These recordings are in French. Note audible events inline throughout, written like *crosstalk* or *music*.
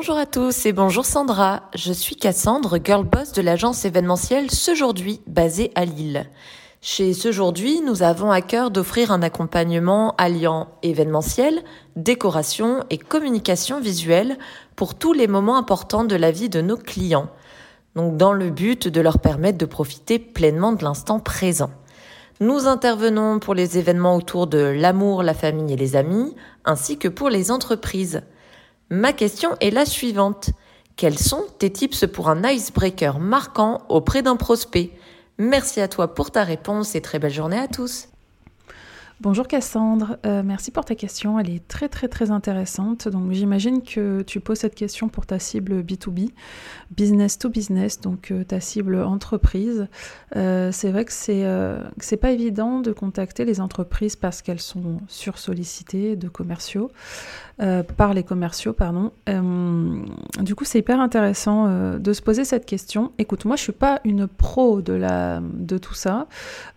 Bonjour à tous et bonjour Sandra. Je suis Cassandre, girl boss de l'agence événementielle Sejourdhui, basée à Lille. Chez Sejourdhui, nous avons à cœur d'offrir un accompagnement alliant événementiel, décoration et communication visuelle pour tous les moments importants de la vie de nos clients. Donc dans le but de leur permettre de profiter pleinement de l'instant présent. Nous intervenons pour les événements autour de l'amour, la famille et les amis, ainsi que pour les entreprises. Ma question est la suivante. Quels sont tes tips pour un icebreaker marquant auprès d'un prospect? Merci à toi pour ta réponse et très belle journée à tous. Bonjour Cassandre, euh, merci pour ta question, elle est très très très intéressante. Donc j'imagine que tu poses cette question pour ta cible B2B, business to business, donc euh, ta cible entreprise. Euh, c'est vrai que c'est pas évident de contacter les entreprises parce qu'elles sont sursollicitées de commerciaux. par les commerciaux, pardon. du coup, c'est hyper intéressant de se poser cette question. Écoute, moi, je suis pas une pro de la de tout ça.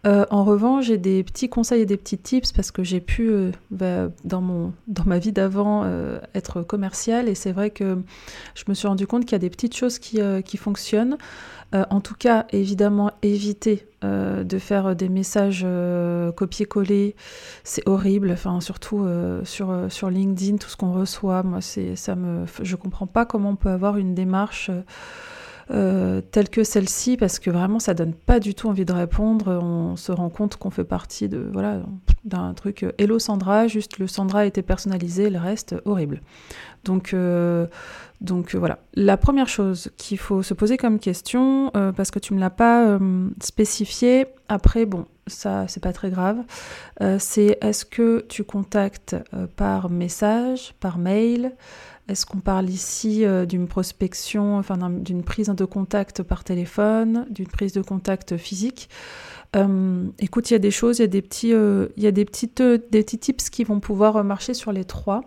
en revanche, j'ai des petits conseils et des petits parce que j'ai pu, euh, bah, dans, mon, dans ma vie d'avant, euh, être commerciale et c'est vrai que je me suis rendu compte qu'il y a des petites choses qui, euh, qui fonctionnent. en tout cas, évidemment, éviter de faire des messages copier-coller, c'est horrible. Enfin, surtout sur, sur LinkedIn, tout ce qu'on reçoit, moi, c'est, ça me, je comprends pas comment on peut avoir une démarche telle que celle-ci parce que vraiment ça donne pas du tout envie de répondre. On se rend compte qu'on fait partie de voilà d'un truc euh, Hello Sandra, juste le Sandra été personnalisé, le reste horrible. Donc euh, donc voilà. La première chose qu'il faut se poser comme question parce que tu me l'as pas spécifié. Après bon ça c'est pas très grave. c'est est-ce que tu contactes par message, par mail? Est-ce qu'on parle ici euh, d'une prospection, enfin d'une prise de contact par téléphone, d'une prise de contact physique? Euh, Écoute, il y a des choses, il y a des petits, euh, il y a des petites, des petits tips qui vont pouvoir marcher sur les trois.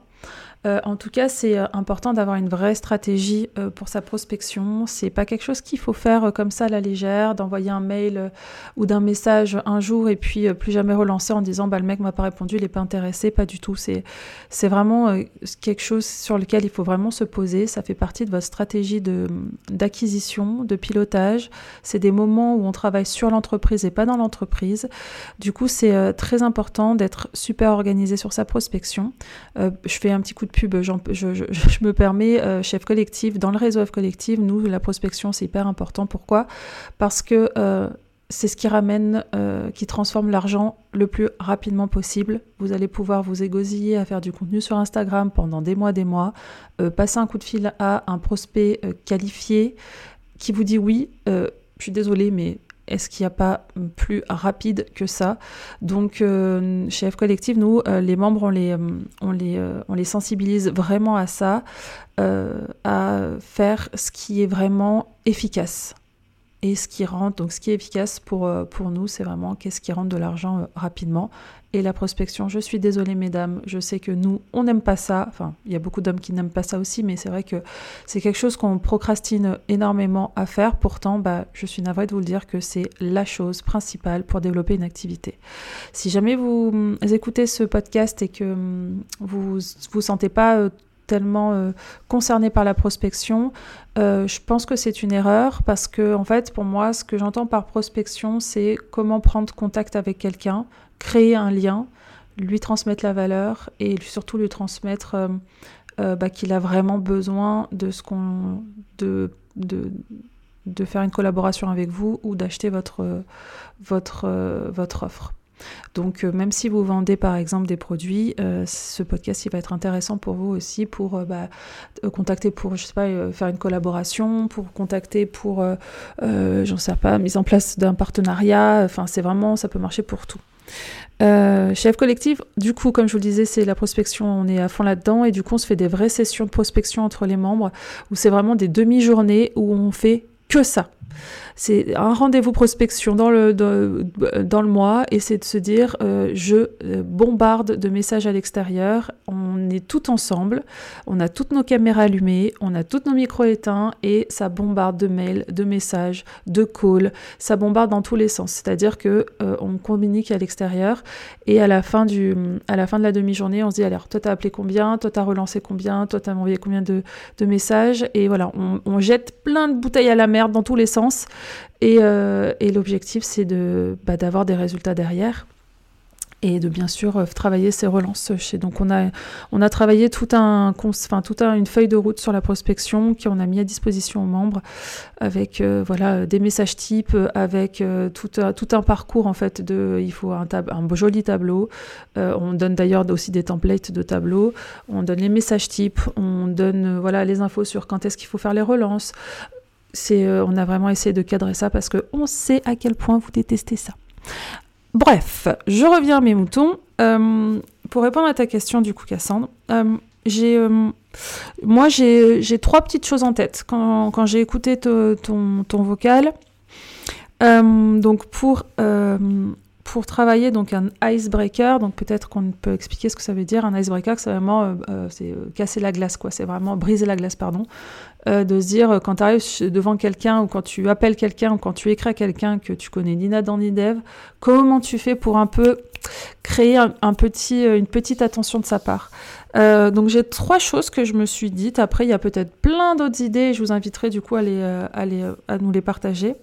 Euh, en tout cas, c'est euh, important d'avoir une vraie stratégie euh, pour sa prospection. C'est pas quelque chose qu'il faut faire comme ça à la légère, d'envoyer un mail ou d'un message un jour et puis plus jamais relancer en disant bah le mec m'a pas répondu, il est pas intéressé, pas du tout. C'est c'est vraiment quelque chose sur lequel il faut vraiment se poser. Ça fait partie de votre stratégie de d'acquisition, de pilotage. C'est des moments où on travaille sur l'entreprise et pas dans l'entreprise. Du coup, c'est très important d'être super organisé sur sa prospection. je fais un petit coup de pub, je, me permets, euh, chef collectif, dans le réseau F collectif, nous, la prospection, c'est hyper important. Pourquoi? Parce que euh, c'est ce qui ramène, euh, qui transforme l'argent le plus rapidement possible. Vous allez pouvoir vous égosiller à faire du contenu sur Instagram pendant des mois, des mois, passer un coup de fil à un prospect qualifié qui vous dit oui, je suis désolée, mais est-ce qu'il n'y a pas plus rapide que ça? Donc, euh, chez F Collective, nous, euh, les membres, euh, on les sensibilise vraiment à ça, à faire ce qui est vraiment efficace. Et ce qui rentre, donc ce qui est efficace pour, pour nous, c'est vraiment qu'est-ce qui rentre de l'argent rapidement et la prospection. Je suis désolée, mesdames, je sais que nous, on n'aime pas ça. Enfin, il y a beaucoup d'hommes qui n'aiment pas ça aussi, mais c'est vrai que c'est quelque chose qu'on procrastine énormément à faire. Pourtant, bah, je suis navrée de vous le dire que c'est la chose principale pour développer une activité. Si jamais vous écoutez ce podcast et que hum, vous vous sentez pas euh, tellement concerné par la prospection. je pense que c'est une erreur parce que, en fait, pour moi, ce que j'entends par prospection, c'est comment prendre contact avec quelqu'un, créer un lien, lui transmettre la valeur et surtout lui transmettre bah, qu'il a vraiment besoin de faire une collaboration avec vous ou d'acheter votre offre. Donc, euh, même si vous vendez par exemple des produits, euh, ce podcast il va être intéressant pour vous aussi pour euh, bah, contacter pour, je sais pas, faire une collaboration, pour contacter pour, j'en sais pas, mise en place d'un partenariat. Enfin, c'est vraiment, ça peut marcher pour tout. chef collectif, du coup, comme je vous le disais, c'est la prospection, on est à fond là-dedans et du coup, on se fait des vraies sessions de prospection entre les membres où c'est vraiment des demi-journées où on fait que ça. C'est un rendez-vous prospection dans le, dans, le mois et c'est de se dire euh, je euh, bombarde de messages à l'extérieur, on est tout ensemble, on a toutes nos caméras allumées, on a tous nos micros éteints et ça bombarde de mails, de messages, de calls, ça bombarde dans tous les sens. C'est-à-dire que euh, communique à l'extérieur et à la fin du à la fin de la demi-journée, on se dit alors toi t'as appelé combien, toi t'as relancé combien, toi t'as envoyé combien de, de, messages? Et voilà, on jette plein de bouteilles à la merde dans tous les sens euh, et, l'objectif, c'est de, bah, d'avoir des résultats derrière et de bien sûr euh, travailler ces relances. Donc on a, on a travaillé tout un, tout un, une feuille de route sur la prospection qu'on a mis à disposition aux membres avec euh, voilà des messages types, avec tout, un, tout un parcours en fait de, il faut un, un joli tableau. on donne d'ailleurs aussi des templates de tableaux. On donne les messages types, on donne voilà les infos sur quand est-ce qu'il faut faire les relances, euh, on a vraiment essayé de cadrer ça parce qu'on sait à quel point vous détestez ça. Bref, je reviens à mes moutons. Euh, pour répondre à ta question du coup, Cassandre, euh, moi j'ai trois petites choses en tête quand, j'ai écouté ton, ton, vocal. donc pour pour travailler donc un icebreaker, donc peut-être qu'on peut expliquer ce que ça veut dire. Un icebreaker, c'est vraiment c'est casser la glace, quoi. C'est vraiment briser la glace, pardon. Euh, de se dire euh, quand tu arrives devant quelqu'un ou quand tu appelles quelqu'un ou quand tu écris à quelqu'un que tu connais ni Nadan ni Dev, comment tu fais pour un peu créer un, petit, euh, une petite attention de sa part? donc j'ai trois choses que je me suis dites. Après, il y a peut-être plein d'autres idées. Je vous inviterai du coup à, à, les, à nous les partager.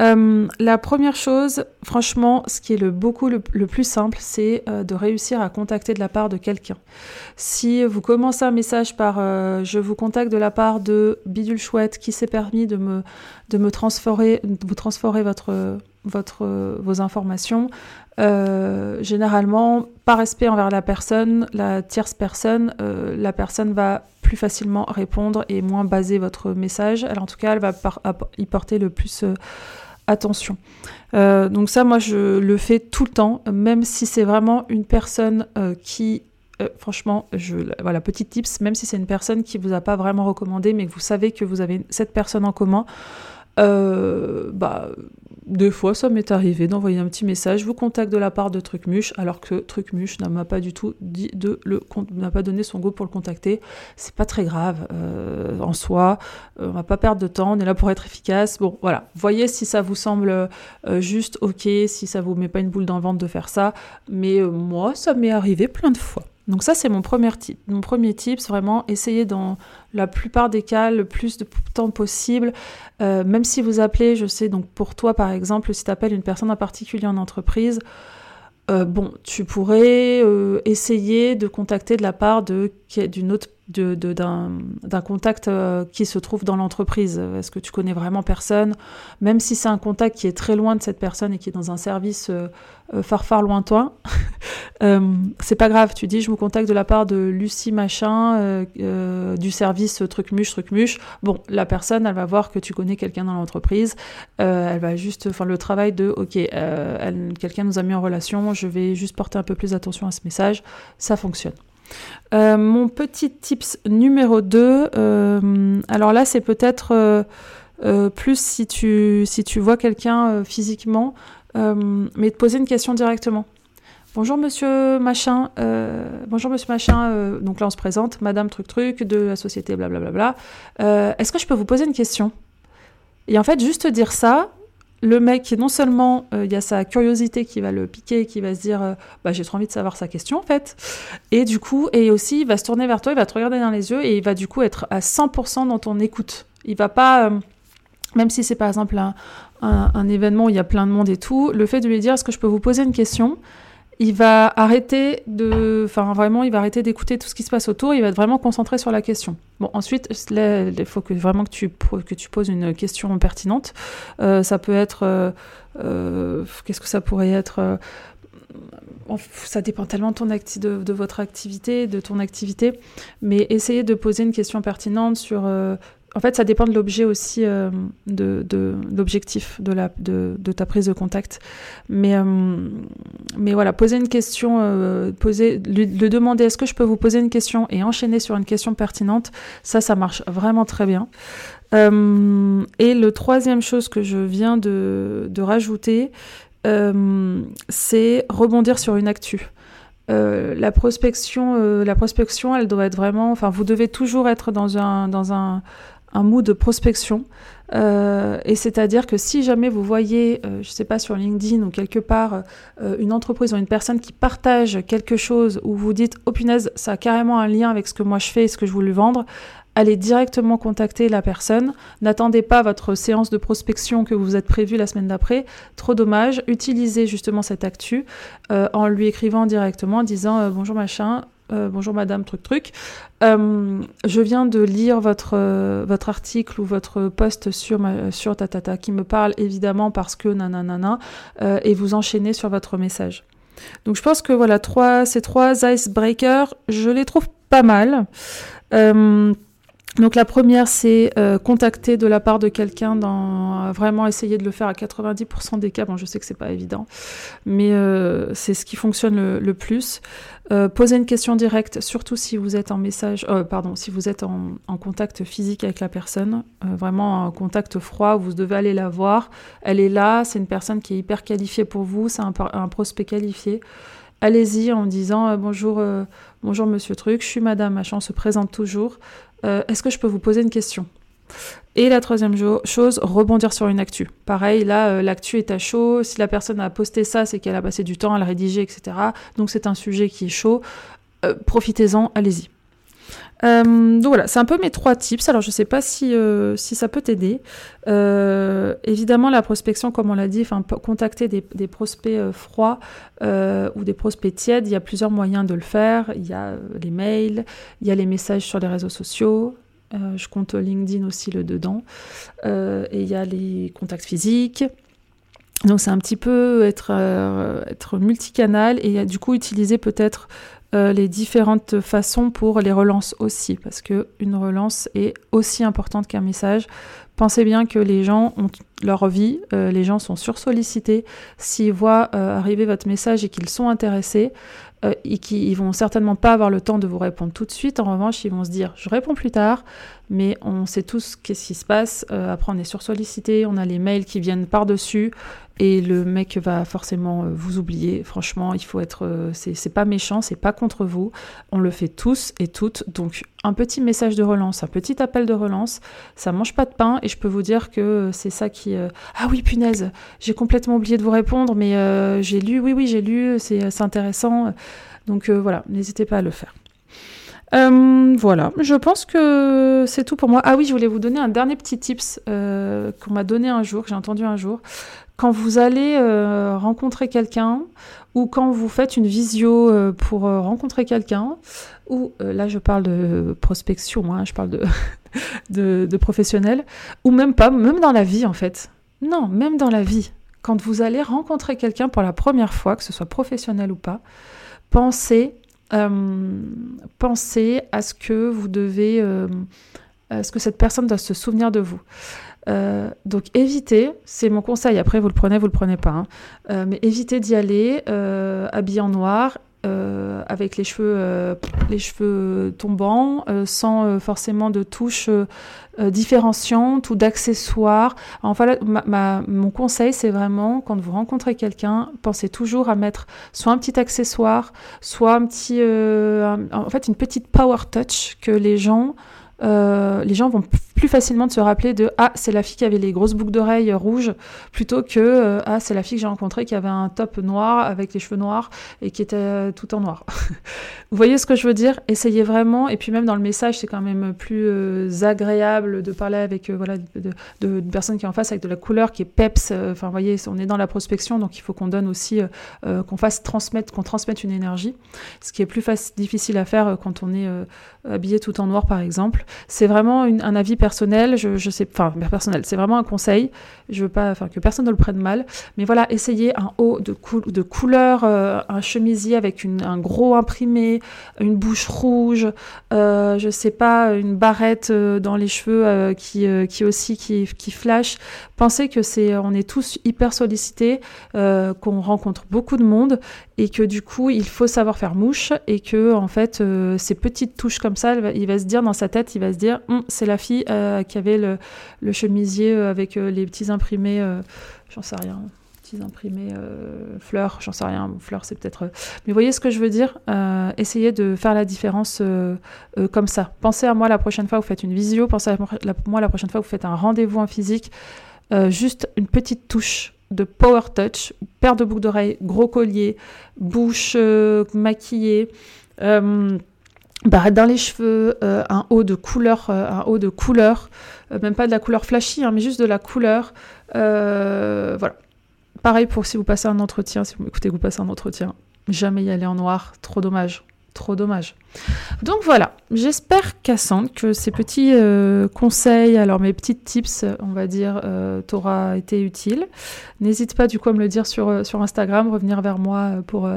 Euh, la première chose, franchement, ce qui est le, beaucoup le, plus simple, c'est euh, de réussir à contacter de la part de quelqu'un. Si vous commencez un message par euh, je vous contacte de la part de Bidule Chouette qui s'est permis de me, de vous transférer vos informations, généralement, par respect envers la personne, la tierce personne, la personne va plus facilement répondre et moins baser votre message. Elle, en tout cas, elle va y porter le plus attention. Euh, donc ça, moi, je le fais tout le temps, même si c'est vraiment une personne euh, qui euh, franchement, je, voilà, petit tips, même si c'est une personne qui vous a pas vraiment recommandé, mais que vous savez que vous avez cette personne en commun, bah, des fois, ça m'est arrivé d'envoyer un petit message, vous contacte de la part de Trucmuche, alors que Trucmuche n'a pas du tout dit de le n'a pas donné son go pour le contacter. C'est pas très grave euh, en soi. Euh, on va pas perdre de temps. On est là pour être efficace. Bon, voilà. Voyez si ça vous semble euh, juste ok, si ça vous met pas une boule dans le ventre de faire ça. Mais moi, ça m'est arrivé plein de fois. Donc ça, c'est mon premier tip. Mon premier tip, c'est vraiment essayer dans la plupart des cas le plus de temps possible. Euh, même si vous appelez, je sais, donc pour toi par exemple, si tu appelles une personne en particulier en entreprise, euh, bon, tu pourrais euh, essayer de contacter de la part d'une autre d'un contact qui se trouve dans l'entreprise. Est-ce que tu connais vraiment personne? Même si c'est un contact qui est très loin de cette personne et qui est dans un service lointain, *laughs* Euh, c'est pas grave, tu dis je vous contacte de la part de Lucie Machin euh, euh, du service truc muche, truc muche. Bon, la personne, elle va voir que tu connais quelqu'un dans l'entreprise. elle va juste faire le travail de ok, quelqu'un nous a mis en relation, je vais juste porter un peu plus attention à ce message. Ça fonctionne. Mon petit tips numéro 2, alors là c'est peut-être plus si tu, vois quelqu'un physiquement, mais te poser une question directement. Bonjour monsieur machin, euh, bonjour monsieur machin, euh, donc là on se présente, madame truc truc de la société blablabla. Euh, Est-ce que je peux vous poser une question? Et en fait, juste dire ça, le mec, non seulement il y a sa curiosité qui va le piquer, qui va se dire bah, j'ai trop envie de savoir sa question en fait, et du coup, et aussi il va se tourner vers toi, il va te regarder dans les yeux et il va du coup être à 100% dans ton écoute. Il va pas même si c'est par exemple un, un, événement où il y a plein de monde et tout, le fait de lui dire est-ce que je peux vous poser une question? Il va arrêter de, enfin vraiment, il va arrêter d'écouter tout ce qui se passe autour. Il va être vraiment concentré sur la question. Bon, ensuite, il faut vraiment que tu poses une question pertinente. Euh, ça peut être, euh, euh, qu'est-ce que ça pourrait être ça dépend tellement de, votre activité, de ton activité, mais essayez de poser une question pertinente sur en fait, ça dépend de l'objet aussi, euh, de, l'objectif de, ta prise de contact. Mais, euh, voilà, poser une question, euh, poser, lui, demander est-ce que je peux vous poser une question et enchaîner sur une question pertinente, ça, ça marche vraiment très bien. et le troisième chose que je viens de, rajouter, c'est rebondir sur une actu. la prospection, la prospection, elle doit être vraiment. Enfin, vous devez toujours être dans un dans un un mood de prospection. Euh, et c'est-à-dire que si jamais vous voyez, euh, je ne sais pas, sur LinkedIn ou quelque part, euh, une entreprise ou une personne qui partage quelque chose où vous dites, oh punaise, ça a carrément un lien avec ce que moi je fais et ce que je voulais vendre, allez directement contacter la personne. N'attendez pas votre séance de prospection que vous êtes prévue la semaine d'après. Trop dommage. Utilisez justement cette actu en lui écrivant directement, en disant bonjour machin, euh, bonjour madame, truc truc. Euh, je viens de lire votre, euh, votre article ou votre post sur, ma, sur Tatata qui me parle évidemment parce que nanana et vous enchaînez sur votre message. Donc je pense que voilà, trois, ces trois icebreakers, je les trouve pas mal. Donc la première, c'est euh, contacter de la part de quelqu'un, dans euh, vraiment essayer de le faire à 90% des cas. Bon, je sais que c'est pas évident, mais euh, c'est ce qui fonctionne le, plus. poser une question directe, surtout si vous êtes en message, pardon, si vous êtes en, contact physique avec la personne, vraiment un contact froid, vous devez aller la voir. Elle est là, c'est une personne qui est hyper qualifiée pour vous, c'est un prospect qualifié allez-y en disant bonjour, bonjour monsieur truc, je suis madame machin, on se présente toujours. Euh, est-ce que je peux vous poser une question? Et la troisième chose, rebondir sur une actu. Pareil, là, euh, l'actu est à chaud. Si la personne a posté ça, c'est qu'elle a passé du temps à le rédiger, etc. Donc c'est un sujet qui est chaud. Euh, profitez-en, allez-y. Donc voilà, c'est un peu mes trois tips. Alors je ne sais pas si, si ça peut t'aider. évidemment, la prospection, comme on l'a dit, contacter des, prospects froids ou des prospects tièdes, il y a plusieurs moyens de le faire. Il y a les mails, il y a les messages sur les réseaux sociaux, euh, je compte LinkedIn aussi le dedans. Euh, et il y a les contacts physiques. Donc c'est un petit peu être, euh, être multicanal et du coup utiliser peut-être les différentes façons pour les relances aussi, parce que une relance est aussi importante qu'un message. Pensez bien que les gens ont leur vie, les gens sont sursollicités. S'ils voient arriver votre message et qu'ils sont intéressés, euh, et qui ils vont certainement pas avoir le temps de vous répondre tout de suite. En revanche, ils vont se dire je réponds plus tard, mais on sait tous qu'est-ce qui se passe. Euh, après, on est sursollicité, on a les mails qui viennent par-dessus et le mec va forcément euh, vous oublier. Franchement, il faut être. c'est pas méchant, c'est pas contre vous. On le fait tous et toutes. Donc, un petit message de relance, un petit appel de relance, ça mange pas de pain et je peux vous dire que c'est ça qui. Ah oui, punaise, j'ai complètement oublié de vous répondre, mais j'ai lu, oui, oui, j'ai lu, c'est intéressant. Donc euh, voilà, n'hésitez pas à le faire. Euh, voilà, je pense que c'est tout pour moi. Ah oui, je voulais vous donner un dernier petit tips euh, qu'on m'a donné un jour, que j'ai entendu un jour. Quand vous allez rencontrer quelqu'un ou quand vous faites une visio pour rencontrer quelqu'un, ou là je parle de prospection, hein, je parle de, *laughs* de, de professionnel, ou même pas, même dans la vie en fait. Non, même dans la vie. Quand vous allez rencontrer quelqu'un pour la première fois, que ce soit professionnel ou pas, pensez, euh, pensez à ce que vous devez, euh, à ce que cette personne doit se souvenir de vous. Euh, donc évitez, c'est mon conseil, après vous le prenez, vous le prenez pas, hein. mais évitez d'y aller habillé en noir euh, avec les cheveux, euh, les cheveux tombants, euh, sans forcément de touches différenciantes ou d'accessoires. Enfin, mon conseil, c'est vraiment quand vous rencontrez quelqu'un, pensez toujours à mettre soit un petit accessoire, soit un petit, en fait, une petite power touch que les gens, les gens vont plus facilement de se rappeler de ah c'est la fille qui avait les grosses boucles d'oreilles rouges plutôt que euh, ah c'est la fille que j'ai rencontrée qui avait un top noir avec les cheveux noirs et qui était euh, tout en noir. *laughs* Vous voyez ce que je veux dire? Essayez vraiment et puis même dans le message c'est quand même plus euh, agréable de parler avec voilà de, personnes qui sont en face avec de la couleur qui est peps. Enfin vous voyez on est dans la prospection donc il faut qu'on donne aussi qu'on fasse transmettre qu'on transmette une énergie, ce qui est plus difficile à faire quand on est habillé tout en noir par exemple. C'est vraiment un avis personnel, je, je sais, enfin personnel, c'est vraiment un conseil. Je veux pas, que personne ne le prenne mal, mais voilà, essayez un haut de, de couleur, euh, un chemisier avec un gros imprimé, une bouche rouge, euh, je sais pas, une barrette euh, dans les cheveux euh, qui, qui aussi qui, qui flash. Pensez que c'est, on est tous hyper sollicités, qu'on rencontre beaucoup de monde et que du coup il faut savoir faire mouche et que en fait ces petites touches comme ça, il va se dire dans sa tête, il va se dire hum, c'est la fille qui avait le, chemisier avec les petits imprimés, j'en sais rien imprimés euh, fleurs, j'en sais rien, fleurs c'est peut-être... Mais voyez ce que je veux dire euh, Essayez de faire la différence euh, comme ça. Pensez à moi la prochaine fois vous faites une visio, pensez à moi la prochaine fois vous faites un rendez-vous en physique. juste une petite touche de power touch, paire de boucles d'oreilles, gros collier, bouche maquillée, barrette dans les cheveux, un haut de couleur, un haut de couleur, même pas de la couleur flashy, hein, mais juste de la couleur. voilà. Pareil pour si vous passez un entretien, si vous m'écoutez, vous passez un entretien. Jamais y aller en noir, trop dommage. Trop dommage. Donc voilà, j'espère Cassandre que ces petits euh, conseils, alors mes petits tips, on va dire, euh, t'aura été utile. N'hésite pas du coup à me le dire sur, euh, Instagram, revenir vers moi pour,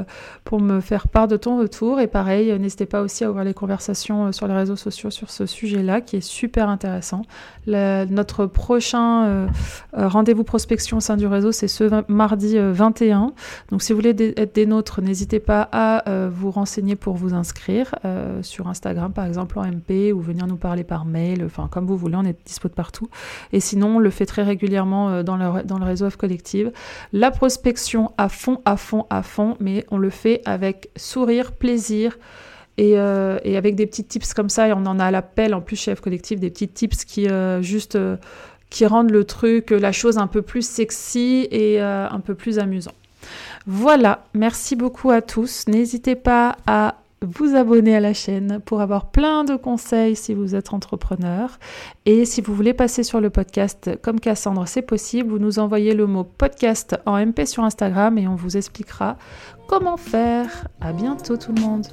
pour me faire part de ton retour. Et pareil, n'hésitez pas aussi à ouvrir les conversations sur les réseaux sociaux sur ce sujet-là qui est super intéressant. notre prochain rendez-vous prospection au sein du réseau, c'est ce mardi 21. Donc si vous voulez être des nôtres, n'hésitez pas à vous renseigner pour vous inscrire. Euh, sur Instagram par exemple en MP ou venir nous parler par mail, enfin comme vous voulez, on est dispo de partout. Et sinon, on le fait très régulièrement euh, dans le, dans le réseau Off Collective. La prospection à fond, à fond, à fond, mais on le fait avec sourire, plaisir. Et, euh, et, avec des petits tips comme ça, et on en a à l'appel en plus chez F Collective, des petits tips qui juste qui rendent le truc, la chose un peu plus sexy et un peu plus amusant. Voilà, merci beaucoup à tous. N'hésitez pas à vous abonner à la chaîne pour avoir plein de conseils si vous êtes entrepreneur. Et si vous voulez passer sur le podcast comme Cassandre, c'est possible. Vous nous envoyez le mot podcast en MP sur Instagram et on vous expliquera comment faire. À bientôt tout le monde.